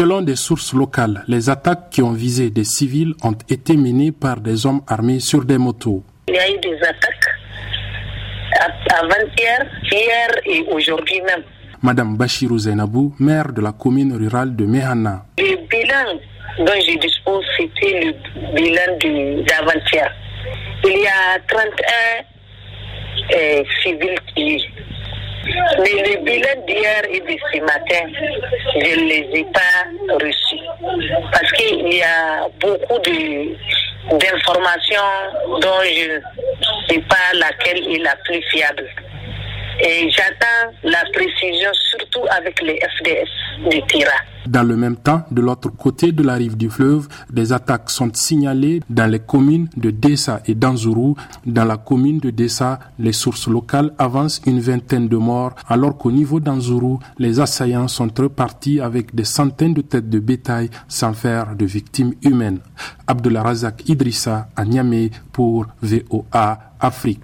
Selon des sources locales, les attaques qui ont visé des civils ont été menées par des hommes armés sur des motos. Il y a eu des attaques avant-hier, hier et aujourd'hui même. Madame Bachirou Zainabou, maire de la commune rurale de Mehana. Le bilan dont je dispose, c'était le bilan d'avant-hier. Il y a 31 euh, civils qui bilan d'hier et de ce matin, je ne les ai pas reçus. Parce qu'il y a beaucoup d'informations dont je ne sais pas laquelle est la plus fiable. Et j'attends la précision surtout avec les FDS de Tira. Dans le même temps, de l'autre côté de la rive du fleuve, des attaques sont signalées dans les communes de Dessa et d'Anzuru. Dans la commune de Dessa, les sources locales avancent une vingtaine de morts, alors qu'au niveau d'Anzuru, les assaillants sont repartis avec des centaines de têtes de bétail sans faire de victimes humaines. Abdullah Razak Idrissa à Niamey pour VOA Afrique.